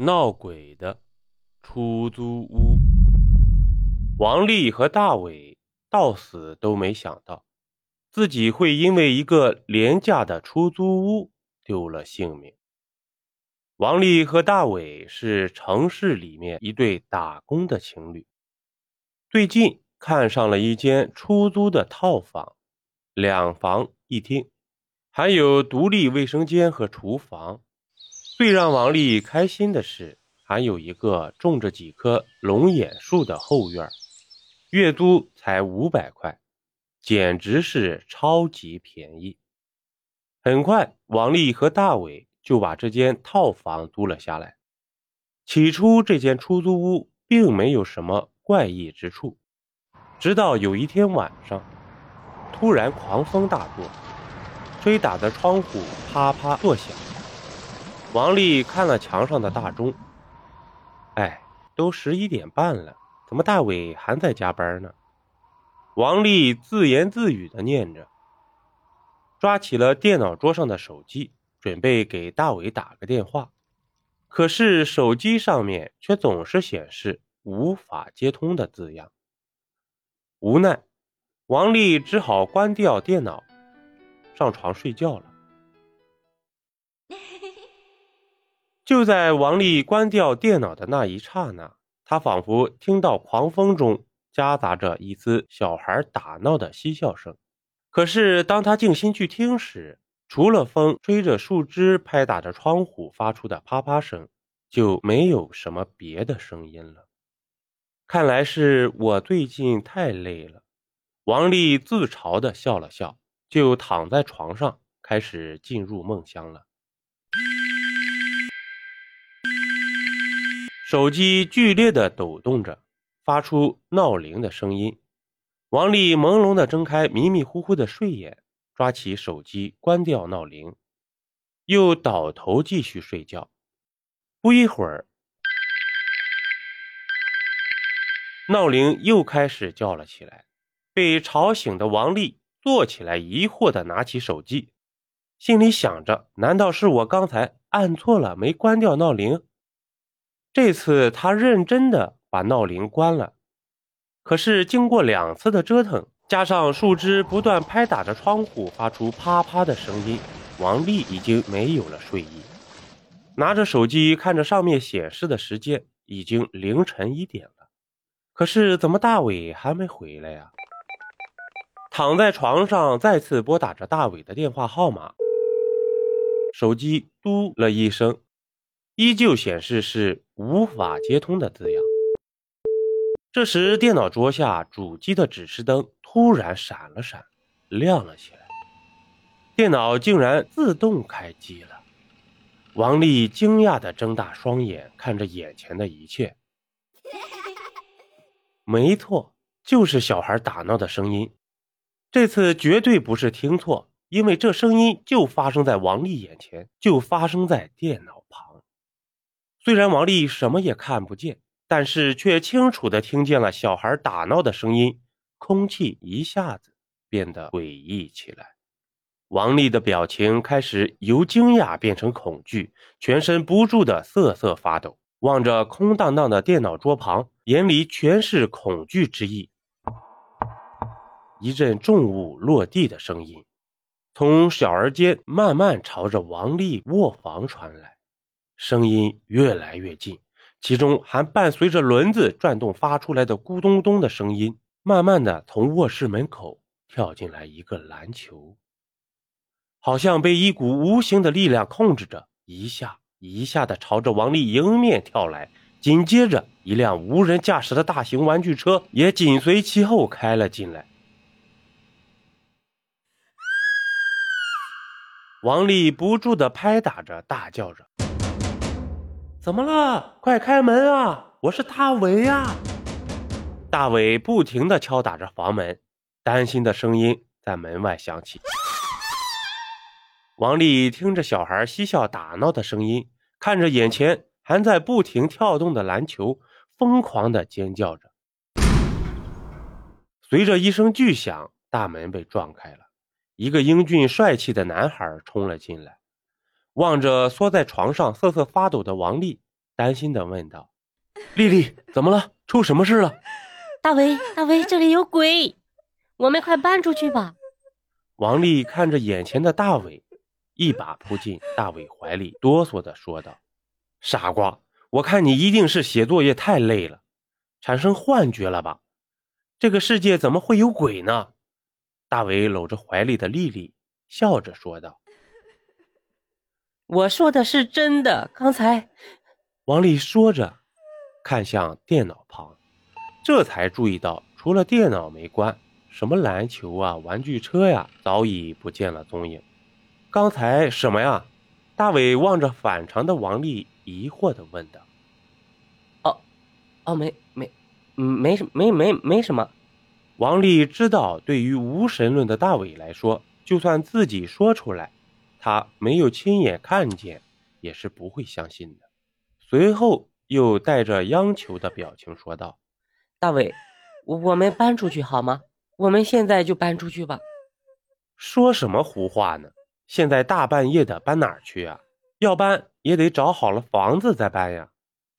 闹鬼的出租屋。王丽和大伟到死都没想到，自己会因为一个廉价的出租屋丢了性命。王丽和大伟是城市里面一对打工的情侣，最近看上了一间出租的套房，两房一厅，还有独立卫生间和厨房。最让王丽开心的是，还有一个种着几棵龙眼树的后院，月租才五百块，简直是超级便宜。很快，王丽和大伟就把这间套房租了下来。起初，这间出租屋并没有什么怪异之处，直到有一天晚上，突然狂风大作，吹打的窗户啪啪作响。王丽看了墙上的大钟，哎，都十一点半了，怎么大伟还在加班呢？王丽自言自语的念着，抓起了电脑桌上的手机，准备给大伟打个电话，可是手机上面却总是显示无法接通的字样。无奈，王丽只好关掉电脑，上床睡觉了。就在王丽关掉电脑的那一刹那，她仿佛听到狂风中夹杂着一丝小孩打闹的嬉笑声。可是，当她静心去听时，除了风吹着树枝、拍打着窗户发出的啪啪声，就没有什么别的声音了。看来是我最近太累了。王丽自嘲地笑了笑，就躺在床上开始进入梦乡了。手机剧烈的抖动着，发出闹铃的声音。王丽朦胧的睁开迷迷糊糊的睡眼，抓起手机关掉闹铃，又倒头继续睡觉。不一会儿，闹铃又开始叫了起来。被吵醒的王丽坐起来，疑惑的拿起手机，心里想着：难道是我刚才按错了，没关掉闹铃？这次他认真的把闹铃关了，可是经过两次的折腾，加上树枝不断拍打着窗户发出啪啪的声音，王丽已经没有了睡意。拿着手机看着上面显示的时间，已经凌晨一点了。可是怎么大伟还没回来呀？躺在床上，再次拨打着大伟的电话号码，手机嘟了一声。依旧显示是无法接通的字样。这时，电脑桌下主机的指示灯突然闪了闪，亮了起来。电脑竟然自动开机了。王丽惊讶地睁大双眼看着眼前的一切。没错，就是小孩打闹的声音。这次绝对不是听错，因为这声音就发生在王丽眼前，就发生在电脑。虽然王丽什么也看不见，但是却清楚地听见了小孩打闹的声音。空气一下子变得诡异起来。王丽的表情开始由惊讶变成恐惧，全身不住地瑟瑟发抖，望着空荡荡的电脑桌旁，眼里全是恐惧之意。一阵重物落地的声音从小儿间慢慢朝着王丽卧房传来。声音越来越近，其中还伴随着轮子转动发出来的咕咚咚的声音。慢慢的，从卧室门口跳进来一个篮球，好像被一股无形的力量控制着，一下一下的朝着王丽迎面跳来。紧接着，一辆无人驾驶的大型玩具车也紧随其后开了进来。王丽不住的拍打着，大叫着。怎么了？快开门啊！我是大伟呀！大伟不停的敲打着房门，担心的声音在门外响起。王丽听着小孩嬉笑打闹的声音，看着眼前还在不停跳动的篮球，疯狂的尖叫着。随着一声巨响，大门被撞开了，一个英俊帅气的男孩冲了进来。望着缩在床上瑟瑟发抖的王丽，担心的问道：“丽丽，怎么了？出什么事了？”大伟，大伟，这里有鬼，我们快搬出去吧！王丽看着眼前的大伟，一把扑进大伟怀里，哆嗦的说道：“傻瓜，我看你一定是写作业太累了，产生幻觉了吧？这个世界怎么会有鬼呢？”大伟搂着怀里的丽丽，笑着说道：“我说的是真的。刚才……”王丽说着，看向电脑旁。这才注意到，除了电脑没关，什么篮球啊、玩具车呀，早已不见了踪影。刚才什么呀？大伟望着反常的王丽，疑惑的问道：“哦，哦，没没，没什没没没什么。”王丽知道，对于无神论的大伟来说，就算自己说出来，他没有亲眼看见，也是不会相信的。随后又带着央求的表情说道。大伟，我我们搬出去好吗？我们现在就搬出去吧。说什么胡话呢？现在大半夜的搬哪儿去啊？要搬也得找好了房子再搬呀。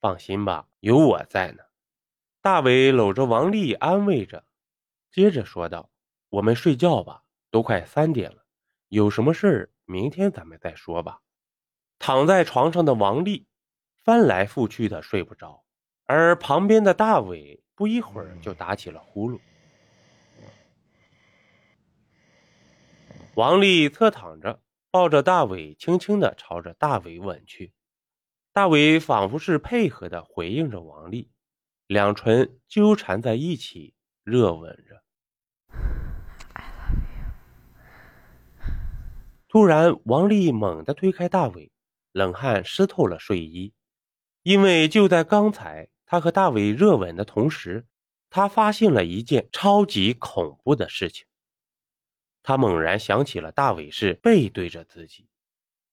放心吧，有我在呢。大伟搂着王丽安慰着，接着说道：“我们睡觉吧，都快三点了，有什么事儿明天咱们再说吧。”躺在床上的王丽翻来覆去的睡不着，而旁边的大伟。不一会儿就打起了呼噜。王丽侧躺着，抱着大伟，轻轻的朝着大伟吻去。大伟仿佛是配合的回应着王丽，两唇纠缠在一起，热吻着。突然，王丽猛地推开大伟，冷汗湿透了睡衣，因为就在刚才。他和大伟热吻的同时，他发现了一件超级恐怖的事情。他猛然想起了大伟是背对着自己，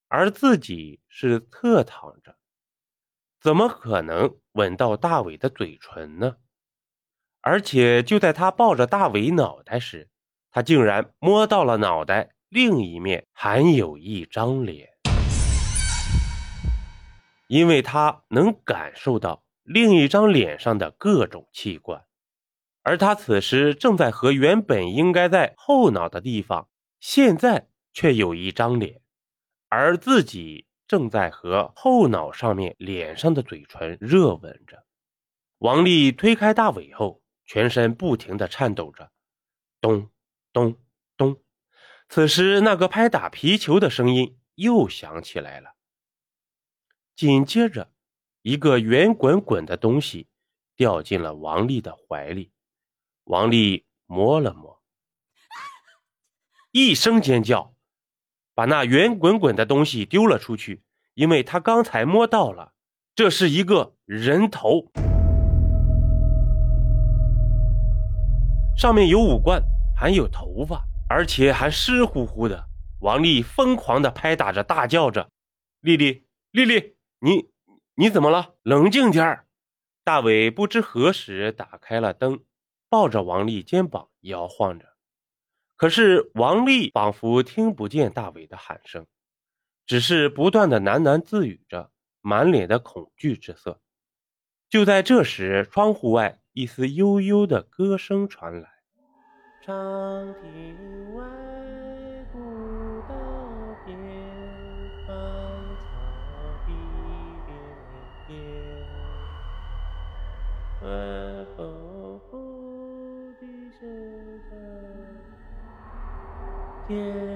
而自己是侧躺着，怎么可能吻到大伟的嘴唇呢？而且就在他抱着大伟脑袋时，他竟然摸到了脑袋另一面还有一张脸，因为他能感受到。另一张脸上的各种器官，而他此时正在和原本应该在后脑的地方，现在却有一张脸，而自己正在和后脑上面脸上的嘴唇热吻着。王丽推开大伟后，全身不停的颤抖着，咚咚咚。此时，那个拍打皮球的声音又响起来了，紧接着。一个圆滚滚的东西掉进了王丽的怀里，王丽摸了摸，一声尖叫，把那圆滚滚的东西丢了出去，因为他刚才摸到了，这是一个人头，上面有五官，还有头发，而且还湿乎乎的。王丽疯狂的拍打着，大叫着：“丽丽，丽丽，你！”你怎么了？冷静点儿。大伟不知何时打开了灯，抱着王丽肩膀摇晃着。可是王丽仿佛听不见大伟的喊声，只是不断的喃喃自语着，满脸的恐惧之色。就在这时，窗户外一丝悠悠的歌声传来：“长亭外，古道边，芳草碧连天。天。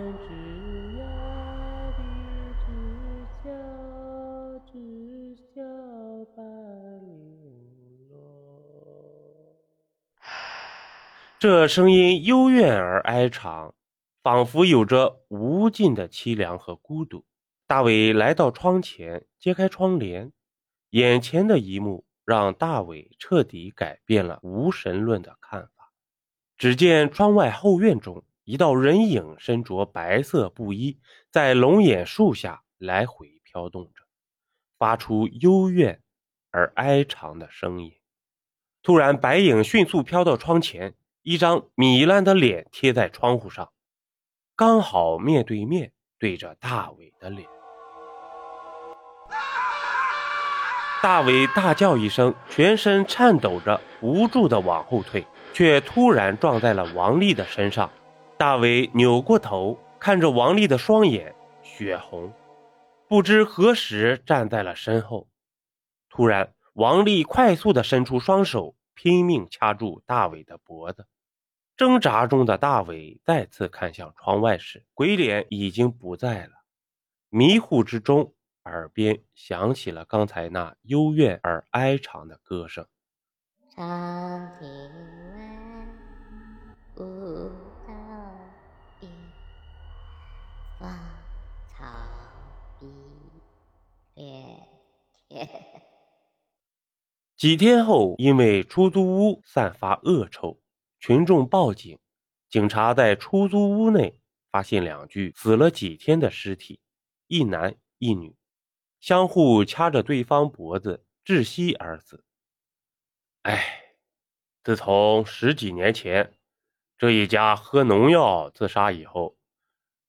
这声音幽怨而哀长，仿佛有着无尽的凄凉和孤独。大伟来到窗前，揭开窗帘，眼前的一幕让大伟彻底改变了无神论的看法。只见窗外后院中。一道人影身着白色布衣，在龙眼树下来回飘动着，发出幽怨而哀长的声音。突然，白影迅速飘到窗前，一张糜烂的脸贴在窗户上，刚好面对面对着大伟的脸。大伟大叫一声，全身颤抖着，无助地往后退，却突然撞在了王丽的身上。大伟扭过头，看着王丽的双眼血红，不知何时站在了身后。突然，王丽快速地伸出双手，拼命掐住大伟的脖子。挣扎中的大伟再次看向窗外时，鬼脸已经不在了。迷糊之中。耳边响起了刚才那幽怨而哀长的歌声。长亭外，古道边，芳草碧连天。几天后，因为出租屋散发恶臭，群众报警。警察在出租屋内发现两具死了几天的尸体，一男一女。相互掐着对方脖子窒息而死。哎，自从十几年前这一家喝农药自杀以后，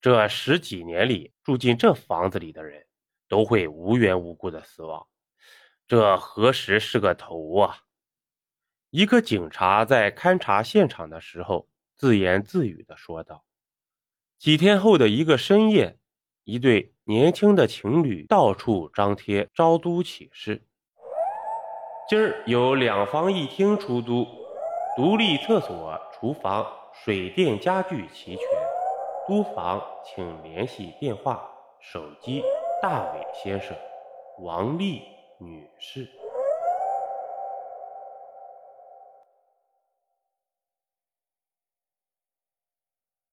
这十几年里住进这房子里的人都会无缘无故的死亡，这何时是个头啊？一个警察在勘察现场的时候自言自语的说道。几天后的一个深夜。一对年轻的情侣到处张贴招租启事。今儿有两房一厅出租，独立厕所、厨房、水电家具齐全。租房请联系电话、手机：大伟先生、王丽女士。